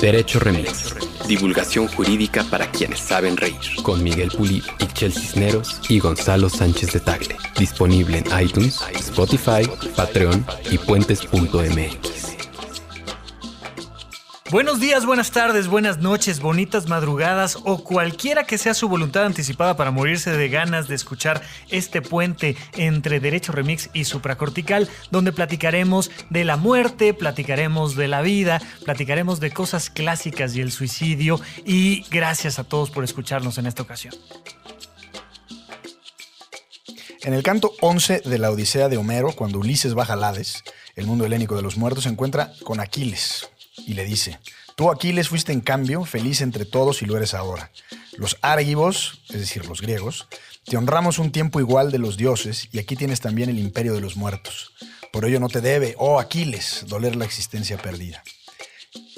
Derecho Remix. Divulgación jurídica para quienes saben reír. Con Miguel Pulido, Ixchel Cisneros y Gonzalo Sánchez de Tagle. Disponible en iTunes, Spotify, Patreon y puentes.mx. Buenos días, buenas tardes, buenas noches, bonitas madrugadas o cualquiera que sea su voluntad anticipada para morirse de ganas de escuchar este puente entre Derecho Remix y Supracortical, donde platicaremos de la muerte, platicaremos de la vida, platicaremos de cosas clásicas y el suicidio y gracias a todos por escucharnos en esta ocasión. En el canto 11 de la Odisea de Homero, cuando Ulises baja al el mundo helénico de los muertos, se encuentra con Aquiles y le dice, tú Aquiles fuiste en cambio feliz entre todos y lo eres ahora. Los árgivos, es decir, los griegos, te honramos un tiempo igual de los dioses y aquí tienes también el imperio de los muertos. Por ello no te debe, oh Aquiles, doler la existencia perdida.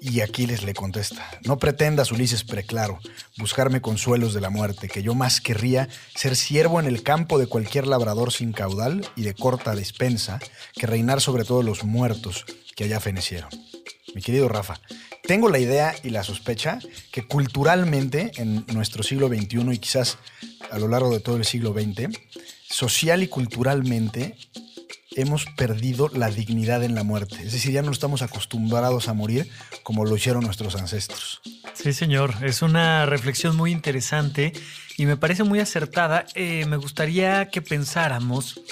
Y Aquiles le contesta, no pretendas, Ulises preclaro, buscarme consuelos de la muerte, que yo más querría ser siervo en el campo de cualquier labrador sin caudal y de corta despensa, que reinar sobre todos los muertos que allá fenecieron. Mi querido Rafa, tengo la idea y la sospecha que culturalmente en nuestro siglo XXI y quizás a lo largo de todo el siglo XX, social y culturalmente hemos perdido la dignidad en la muerte. Es decir, ya no estamos acostumbrados a morir como lo hicieron nuestros ancestros. Sí, señor, es una reflexión muy interesante y me parece muy acertada. Eh, me gustaría que pensáramos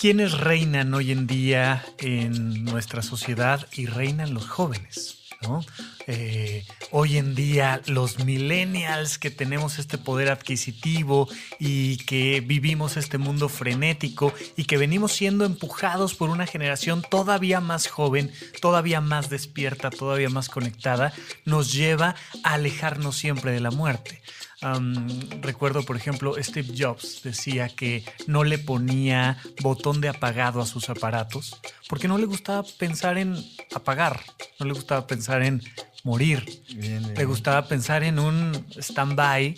quiénes reinan hoy en día en nuestra sociedad y reinan los jóvenes. ¿no? Eh, hoy en día los millennials que tenemos este poder adquisitivo y que vivimos este mundo frenético y que venimos siendo empujados por una generación todavía más joven, todavía más despierta, todavía más conectada, nos lleva a alejarnos siempre de la muerte. Recuerdo, por ejemplo, Steve Jobs decía que no le ponía botón de apagado a sus aparatos porque no le gustaba pensar en apagar, no le gustaba pensar en morir. Le gustaba pensar en un stand-by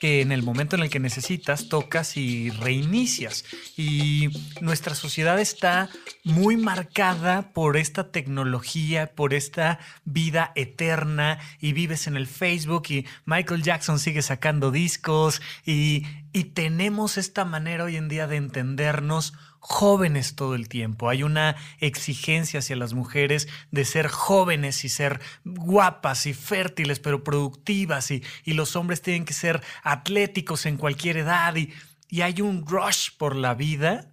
que en el momento en el que necesitas tocas y reinicias. Y nuestra sociedad está muy marcada por esta tecnología, por esta vida eterna y vives en el Facebook y Michael Jackson sigue sacando discos y, y tenemos esta manera hoy en día de entendernos jóvenes todo el tiempo. Hay una exigencia hacia las mujeres de ser jóvenes y ser guapas y fértiles, pero productivas, y, los hombres tienen que ser atléticos en cualquier edad, y, hay un rush por la vida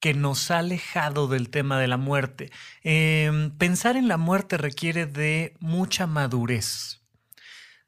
que nos ha alejado del tema de la muerte. Em, pensar en la muerte requiere de mucha madurez.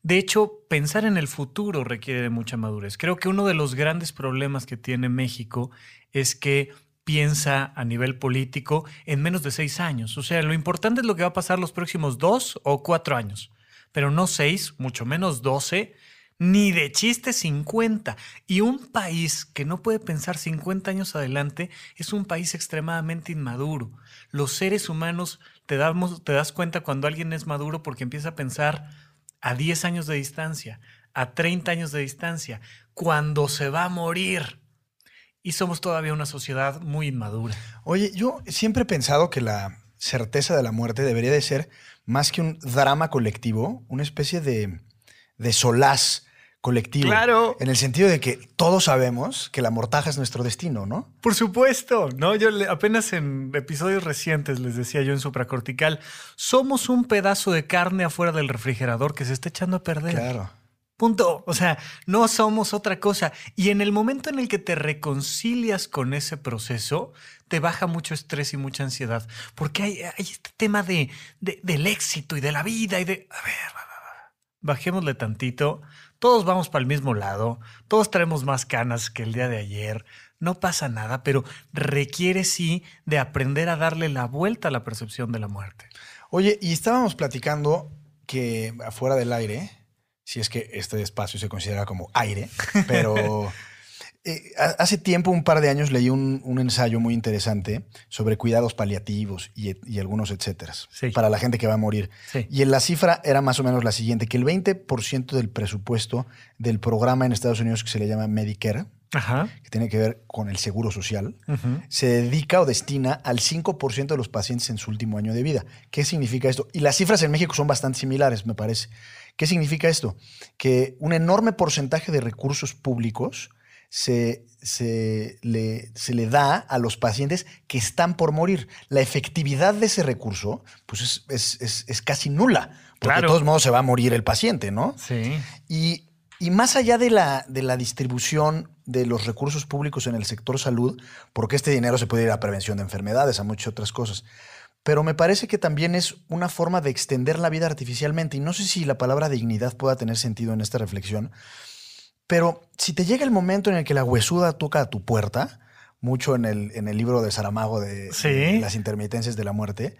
De hecho, pensar en el futuro requiere de mucha madurez. Creo que uno de los grandes problemas que tiene México es que piensa a nivel político en menos de seis años. O sea, lo importante es lo que va a pasar los próximos dos o cuatro años, pero no seis, mucho menos doce, ni de chiste cincuenta. Y un país que no puede pensar cincuenta años adelante es un país extremadamente inmaduro. Los seres humanos te, damos, te das cuenta cuando alguien es maduro porque empieza a pensar a diez años de distancia, a treinta años de distancia, cuando se va a morir y somos todavía una sociedad muy inmadura. Oye, yo siempre he pensado que la certeza de la muerte debería de ser más que un drama colectivo, una especie de, de solaz colectivo. Claro. En el sentido de que todos sabemos que la mortaja es nuestro destino, ¿no? Por supuesto, ¿no? Yo apenas en episodios recientes les decía yo en supracortical, somos un pedazo de carne afuera del refrigerador que se está echando a perder. Claro. Punto. O sea, no somos otra cosa. Y en el momento en el que te reconcilias con ese proceso, te baja mucho estrés y mucha ansiedad. Porque hay, este tema de, del éxito y de la vida y de... A ver, bajémosle tantito. Todos vamos para el mismo lado. Todos traemos más canas que el día de ayer. No pasa nada, pero requiere sí de aprender a darle la vuelta a la percepción de la muerte. Oye, y estábamos platicando que afuera del aire si es que este espacio se considera como aire, pero eh, hace tiempo, un par de años, leí un, ensayo muy interesante sobre cuidados paliativos y, algunos etcétera para la gente que va a morir. Y en la cifra era más o menos la siguiente, que el 20% del presupuesto del programa en Estados Unidos que se le llama Medicare, que tiene que ver con el seguro social, se dedica o destina al 5% de los pacientes en su último año de vida. ¿Qué significa esto? Y las cifras en México son bastante similares, me parece. ¿Qué significa esto? Que un enorme porcentaje de recursos públicos se, le, se, le, da a los pacientes que están por morir. La efectividad de ese recurso pues es, casi nula, porque de todos modos se va a morir el paciente, ¿no? Sí. Y, más allá de la, de la distribución de los recursos públicos en el sector salud, porque este dinero se puede ir a prevención de enfermedades, a muchas otras cosas pero me parece que también es una forma de extender la vida artificialmente. Y no sé si la palabra dignidad pueda tener sentido en esta reflexión, pero si te llega el momento en el que la huesuda toca a tu puerta, mucho en el, en el libro de Saramago de, las intermitencias de la muerte,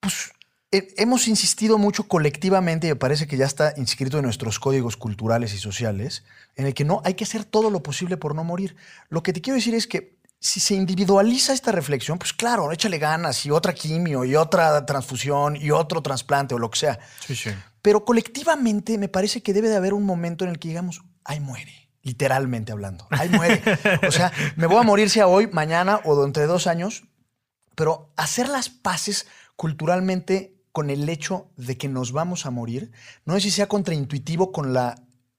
pues hemos insistido mucho colectivamente, y me parece que ya está inscrito en nuestros códigos culturales y sociales, en el que no hay que hacer todo lo posible por no morir. Lo que te quiero decir es que si se individualiza esta reflexión, pues claro, échale ganas y otra quimio y otra transfusión y otro trasplante o lo que sea. Sí, sí. Pero colectivamente me parece que debe de haber un momento en el que digamos, ay, muere. Literalmente hablando. Ay, muere. o sea, me voy a morir sea hoy, mañana o dentro de dos años. Pero hacer las paces culturalmente con el hecho de que nos vamos a morir, no sé si sea contraintuitivo con la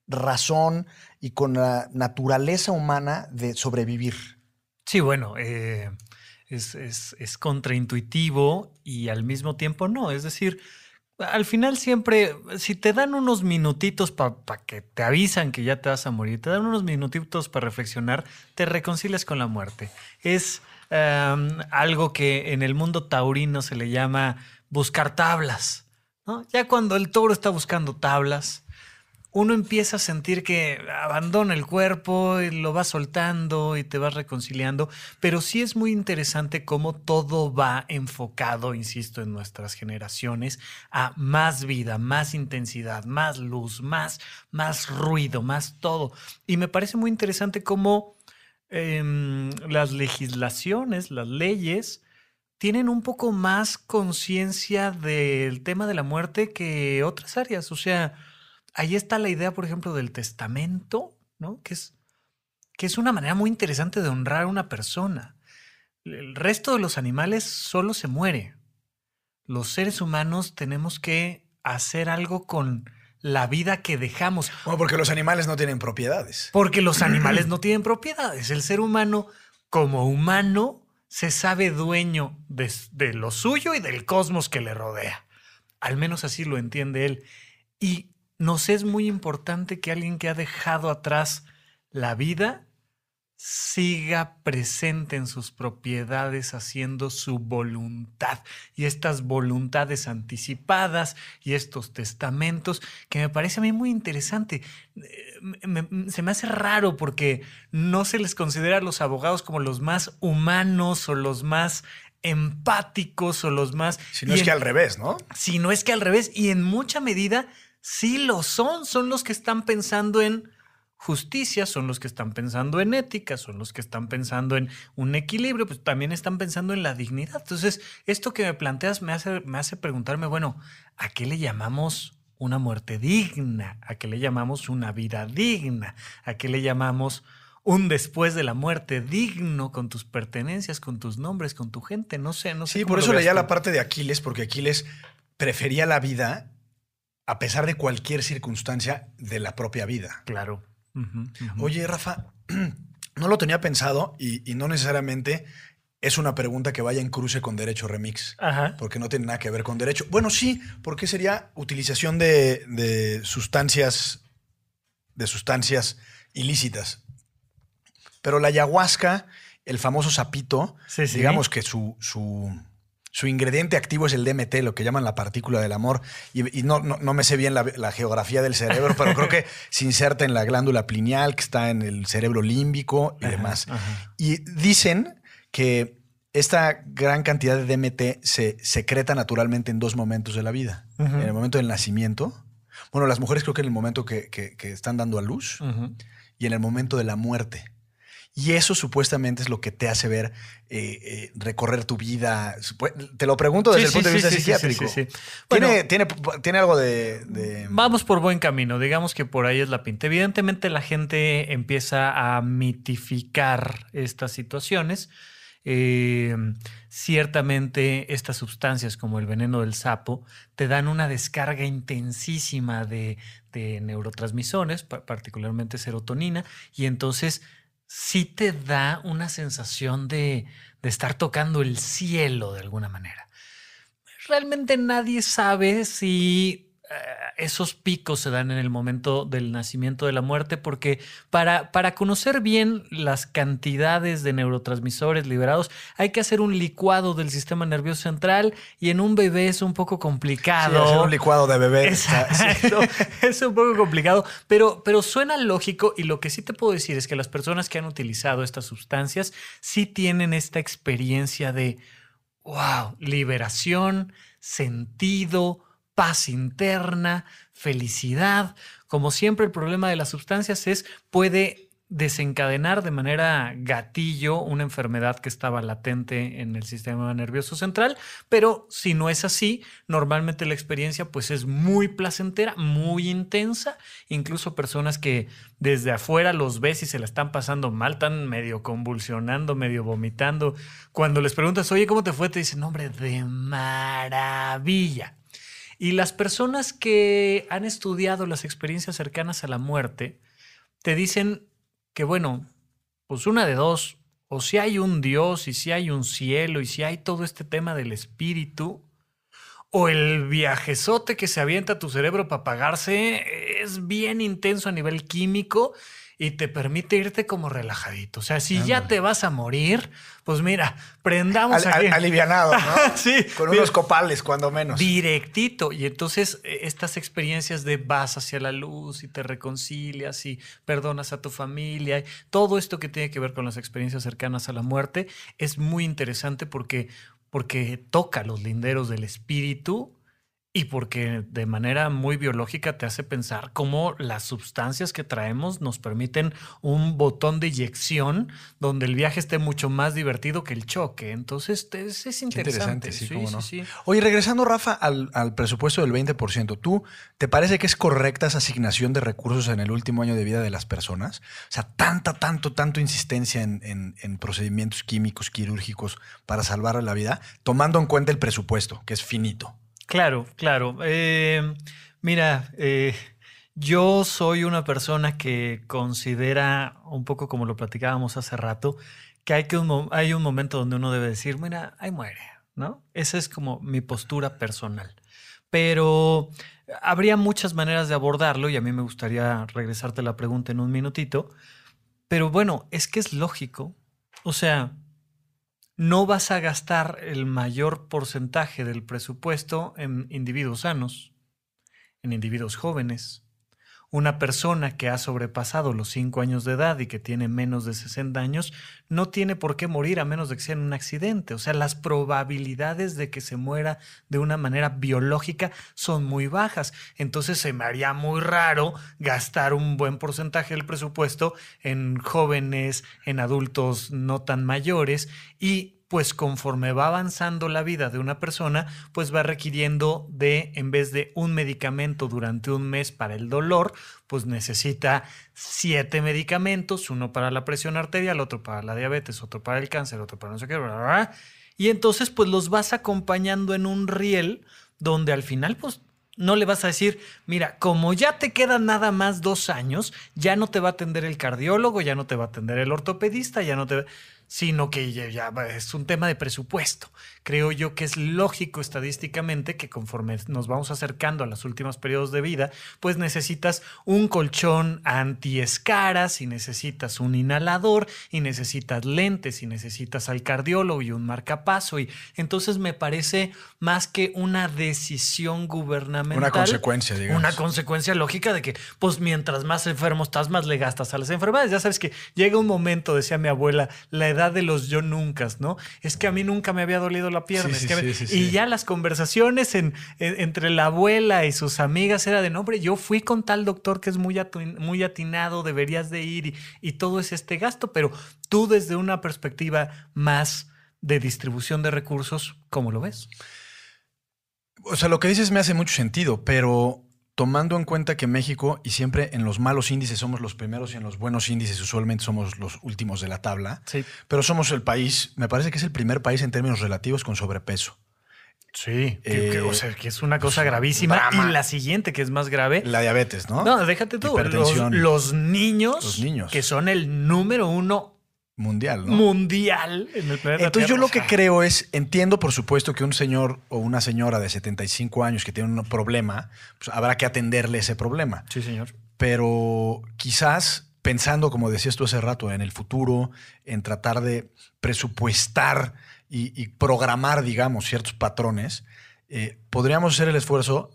razón y con la naturaleza humana de sobrevivir. Sí, bueno, eh, es, contraintuitivo y al mismo tiempo no. Es decir, al final siempre, si te dan unos minutitos para que te avisan que ya te vas a morir, te dan unos minutitos para reflexionar, te reconcilias con la muerte. Es em, algo que en el mundo taurino se le llama buscar tablas. Ya cuando el toro está buscando tablas, uno empieza a sentir que abandona el cuerpo, y lo va soltando y te vas reconciliando, pero sí es muy interesante cómo todo va enfocado, insisto, en nuestras generaciones a más vida, más intensidad, más luz, más, más ruido, más todo. Y me parece muy interesante cómo em, las legislaciones, las leyes, tienen un poco más conciencia del tema de la muerte que otras áreas. O sea, ahí está la idea, por ejemplo, del testamento, ¿no? Que es, que es una manera muy interesante de honrar a una persona. El resto de los animales solo se muere. Los seres humanos tenemos que hacer algo con la vida que dejamos. Bueno, porque los animales no tienen propiedades. Porque los animales no tienen propiedades. El ser humano, como humano, se sabe dueño de, de, lo suyo y del cosmos que le rodea. Al menos así lo entiende él. Y nos es muy importante que alguien que ha dejado atrás la vida siga presente en sus propiedades haciendo su voluntad. Y estas voluntades anticipadas y estos testamentos, que me parece a mí muy interesante. Eh, se me hace raro porque no se les considera a los abogados como los más humanos o los más empáticos o los más... Si no es que al revés, ¿no? Si no es que al revés. Y en mucha medida sí lo son, son los que están pensando en justicia, son los que están pensando en ética, son los que están pensando en un equilibrio, pues también están pensando en la dignidad. Entonces, esto que me planteas me hace, me hace preguntarme, bueno, ¿a qué le llamamos una muerte digna? ¿A qué le llamamos una vida digna? ¿A qué le llamamos un después de la muerte digno con tus pertenencias, con tus nombres, con tu gente? No sé, no sé. Sí, por eso leía la parte de Aquiles, porque Aquiles prefería la vida a pesar de cualquier circunstancia de la propia vida. Claro. Oye, Rafa, no lo tenía pensado y, no necesariamente es una pregunta que vaya en cruce con derecho remix, porque no tiene nada que ver con derecho. Bueno, sí, porque sería utilización de, sustancias, de sustancias ilícitas. Pero la ayahuasca, el famoso sapito, digamos que su, su su ingrediente activo es el DMT, lo que llaman la partícula del amor. Y, no, no, me sé bien la, geografía del cerebro, pero creo que se inserta en la glándula pineal, que está en el cerebro límbico y demás. Y dicen que esta gran cantidad de DMT se secreta naturalmente en dos momentos de la vida. En el momento del nacimiento. Bueno, las mujeres creo que en el momento que, están dando a luz y en el momento de la muerte. Y eso supuestamente es lo que te hace ver eh, eh, recorrer tu vida. Te lo pregunto desde el punto de vista psiquiátrico. ¿Tiene, tiene, tiene, algo de, Vamos por buen camino. Digamos que por ahí es la pinta. Evidentemente la gente empieza a mitificar estas situaciones. Eh, ciertamente estas sustancias como el veneno del sapo te dan una descarga intensísima de, de neurotransmisores, particularmente serotonina, y entonces sí te da una sensación de, de estar tocando el cielo de alguna manera. Realmente nadie sabe si esos picos se dan en el momento del nacimiento de la muerte, porque para, para, conocer bien las cantidades de neurotransmisores liberados hay que hacer un licuado del sistema nervioso central y en un bebé es un poco complicado. hacer un licuado de bebé. Exacto. es un poco complicado, pero, pero suena lógico y lo que sí te puedo decir es que las personas que han utilizado estas sustancias sí tienen esta experiencia de, wow, liberación, sentido, paz interna, felicidad. Como siempre, el problema de las sustancias es puede desencadenar de manera gatillo una enfermedad que estaba latente en el sistema nervioso central, pero si no es así, normalmente la experiencia pues es muy placentera, muy intensa, incluso personas que desde afuera los ves y se la están pasando mal, tan medio convulsionando, medio vomitando, cuando les preguntas, oye, ¿cómo te fue? Te dicen, hombre, de maravilla. Y las personas que han estudiado las experiencias cercanas a la muerte te dicen que, bueno, pues una de dos, o si hay un Dios y si hay un cielo y si hay todo este tema del espíritu, o el viajezote que se avienta a tu cerebro para pagarse es bien intenso a nivel químico y te permite irte como relajadito. O sea, si ya te vas a morir, pues mira, prendamos aquí. alivianado, ¿no? sí. Con unos copales, cuando menos. Directito. Y entonces e, estas experiencias de vas hacia la luz y te reconcilias y perdonas a tu familia, todo esto que tiene que ver con las experiencias cercanas a la muerte es muy interesante porque, porque toca los linderos del espíritu y porque de manera muy biológica te hace pensar cómo las sustancias que traemos nos permiten un botón de inyección donde el viaje esté mucho más divertido que el choque. Entonces es, interesante. sí, sí, Oye, regresando, Rafa, al, presupuesto del 20%, ¿tú te parece que es correcta esa asignación de recursos en el último año de vida de las personas? O sea, tanta, tanto, tanto insistencia en, en procedimientos químicos, quirúrgicos para salvar la vida, tomando en cuenta el presupuesto, que es finito. Claro, claro. Eh, mira, eh, yo soy una persona que considera, un poco como lo platicábamos hace rato, que hay, que un, hay un momento donde uno debe decir, mira, ahí muere, ¿no? Esa es como mi postura personal. Pero habría muchas maneras de abordarlo y a mí me gustaría regresarte la pregunta en un minutito. Pero bueno, es que es lógico. O sea, no vas a gastar el mayor porcentaje del presupuesto en individuos sanos, en individuos jóvenes. Una persona que ha sobrepasado los 5 años de edad y que tiene menos de 60 años no tiene por qué morir a menos de que sea en un accidente. O sea, las probabilidades de que se muera de una manera biológica son muy bajas. Entonces se me haría muy raro gastar un buen porcentaje del presupuesto en jóvenes, en adultos no tan mayores y pues conforme va avanzando la vida de una persona, pues va requiriendo de, en vez de un medicamento durante un mes para el dolor, pues necesita siete medicamentos, uno para la presión arterial, otro para la diabetes, otro para el cáncer, otro para no sé qué, y entonces pues los vas acompañando en un riel donde al final pues no le vas a decir, mira, como ya te quedan nada más dos años, ya no te va a atender el cardiólogo, ya no te va a atender el ortopedista, ya no te sino que ya, es un tema de presupuesto. Creo yo que es lógico estadísticamente que conforme nos vamos acercando a los últimos periodos de vida, pues necesitas un colchón anti-escaras y necesitas un inhalador y necesitas lentes y necesitas al cardiólogo y un marcapaso. Y entonces me parece más que una decisión gubernamental. Una consecuencia, digamos. Una consecuencia lógica de que, pues mientras más enfermo estás, más le gastas a las enfermedades. Ya sabes que llega un momento, decía mi abuela, la edad edad de los yo nunca, ¿no? Es que a mí nunca me había dolido la pierna. Sí, es que sí, sí, y ya las conversaciones en- en- entre la abuela y sus amigas era de, no, hombre, yo fui con tal doctor que es muy, muy atinado, deberías de ir y, y todo es este gasto, pero tú desde una perspectiva más de distribución de recursos, ¿cómo lo ves? O sea, lo que dices me hace mucho sentido, pero tomando en cuenta que México, y siempre en los malos índices somos los primeros y en los buenos índices usualmente somos los últimos de la tabla, Sí. pero somos el país, me parece que es el primer país en términos relativos con sobrepeso. Sí, que, que- Eh, o sea, que es una cosa gravísima. drama. Y la siguiente, que es más grave, La diabetes, ¿no? no, déjate tú, los, los niños, Los niños. que son el número uno Mundial, ¿no? mundial en el planeta Entonces yo lo que creo es, entiendo por supuesto que un señor o una señora de 75 años que tiene un problema, pues habrá que atenderle ese problema. Sí, señor. pero quizás pensando, como decías tú hace rato, en el futuro, en tratar de presupuestar y, y programar, digamos, ciertos patrones, eh, podríamos hacer el esfuerzo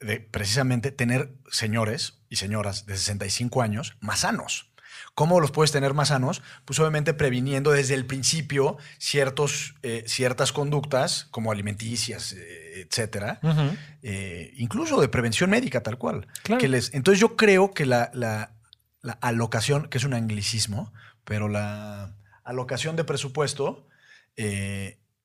de precisamente tener señores y señoras de 65 años más sanos. ¿Cómo los puedes tener más sanos? Pues obviamente previniendo desde el principio ciertos, eh, ciertas conductas como alimenticias, eh, etcétera, eh, incluso de prevención médica, tal cual. Claro. Que les, entonces yo creo que la, la- la alocación, que es un anglicismo, pero la alocación de presupuesto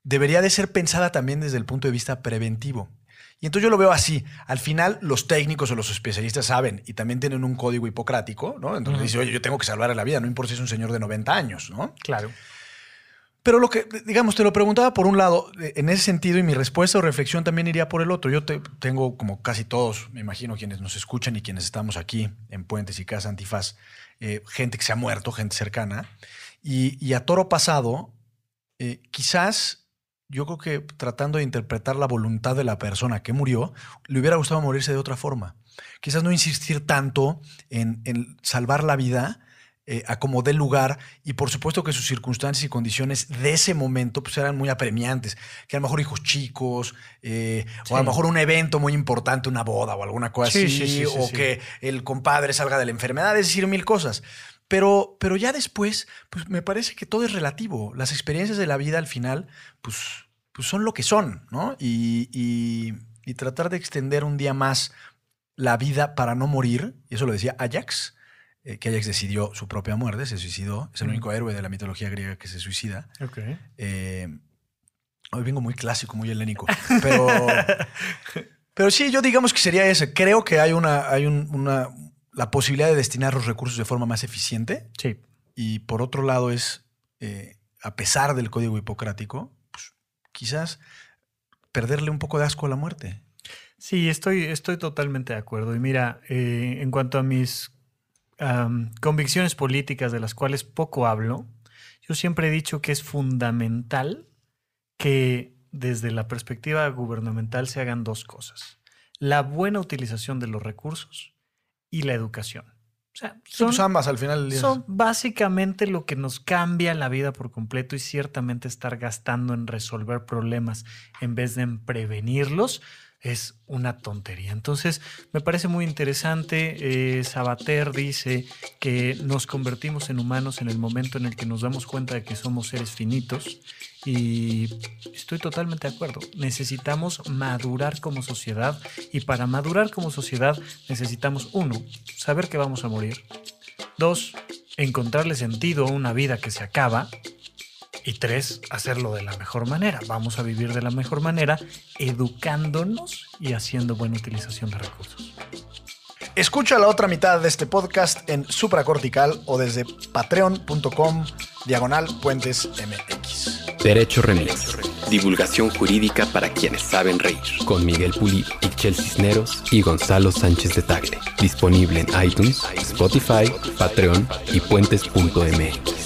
debería de ser pensada también desde el punto de vista preventivo. Y entonces yo lo veo así. Al final, los técnicos o los especialistas saben y también tienen un código hipocrático, ¿no? Entonces dice, oye, yo tengo que salvar la vida, no importa si es un señor de 90 años, ¿no? Claro. Pero lo que, digamos, te lo preguntaba por un lado, eh, en ese sentido, y mi respuesta o reflexión también iría por el otro. Yo te- tengo, como casi todos, me imagino, quienes nos escuchan y quienes estamos aquí en Puentes y Casa Antifaz, eh, gente que se ha muerto, gente cercana. Y, y a toro pasado, eh, quizás yo creo que tratando de interpretar la voluntad de la persona que murió, le hubiera gustado morirse de otra forma. Quizás no insistir tanto en, en salvar la vida, eh, a como dé lugar, y por supuesto que sus circunstancias y condiciones de ese momento pues, eran muy apremiantes, que a lo mejor hijos chicos, eh, o a lo mejor un evento muy importante, una boda o alguna cosa Sí, así, sí, sí, sí, o que el compadre salga de la enfermedad, es decir, mil cosas. Pero, pero ya después, pues me parece que todo es relativo. Las experiencias de la vida al final, pues, pues son lo que son, ¿no? Y, y- y tratar de extender un día más la vida para no morir, y eso lo decía Ajax, eh, que Ajax decidió su propia muerte, se suicidó, es el Mm. único héroe de la mitología griega que se suicida. Ok. Eh, hoy vengo muy clásico, muy helénico, pero, pero sí, yo digamos que sería ese. Creo que hay una, hay un- una, la posibilidad de destinar los recursos de forma más eficiente Sí. y por otro lado es, eh, a pesar del código hipocrático, pues, quizás perderle un poco de asco a la muerte. Sí, estoy, estoy totalmente de acuerdo. Y mira, eh, en cuanto a mis convicciones políticas de las cuales poco hablo, yo siempre he dicho que es fundamental que desde la perspectiva gubernamental se hagan dos cosas. La buena utilización de los recursos y la educación. O sea, son, Pues ambas al final del día. son básicamente lo que nos cambia la vida por completo y ciertamente estar gastando en resolver problemas en vez de en prevenirlos es una tontería. Entonces, me parece muy interesante. eh, Sabater dice que nos convertimos en humanos en el momento en el que nos damos cuenta de que somos seres finitos y estoy totalmente de acuerdo. Necesitamos madurar como sociedad y para madurar como sociedad necesitamos, uno, saber que vamos a morir. Dos, encontrarle sentido a una vida que se acaba. Y tres, hacerlo de la mejor manera. Vamos a vivir de la mejor manera, educándonos y haciendo buena utilización de recursos. Escucha la otra mitad de este podcast en supracortical o desde patreon.com diagonal puentes mx. Derecho Remix. Divulgación jurídica para quienes saben reír. Con Miguel Pulido, Ixchel Cisneros y Gonzalo Sánchez de Tagle. Disponible en iTunes, Spotify, Patreon y puentes.mx.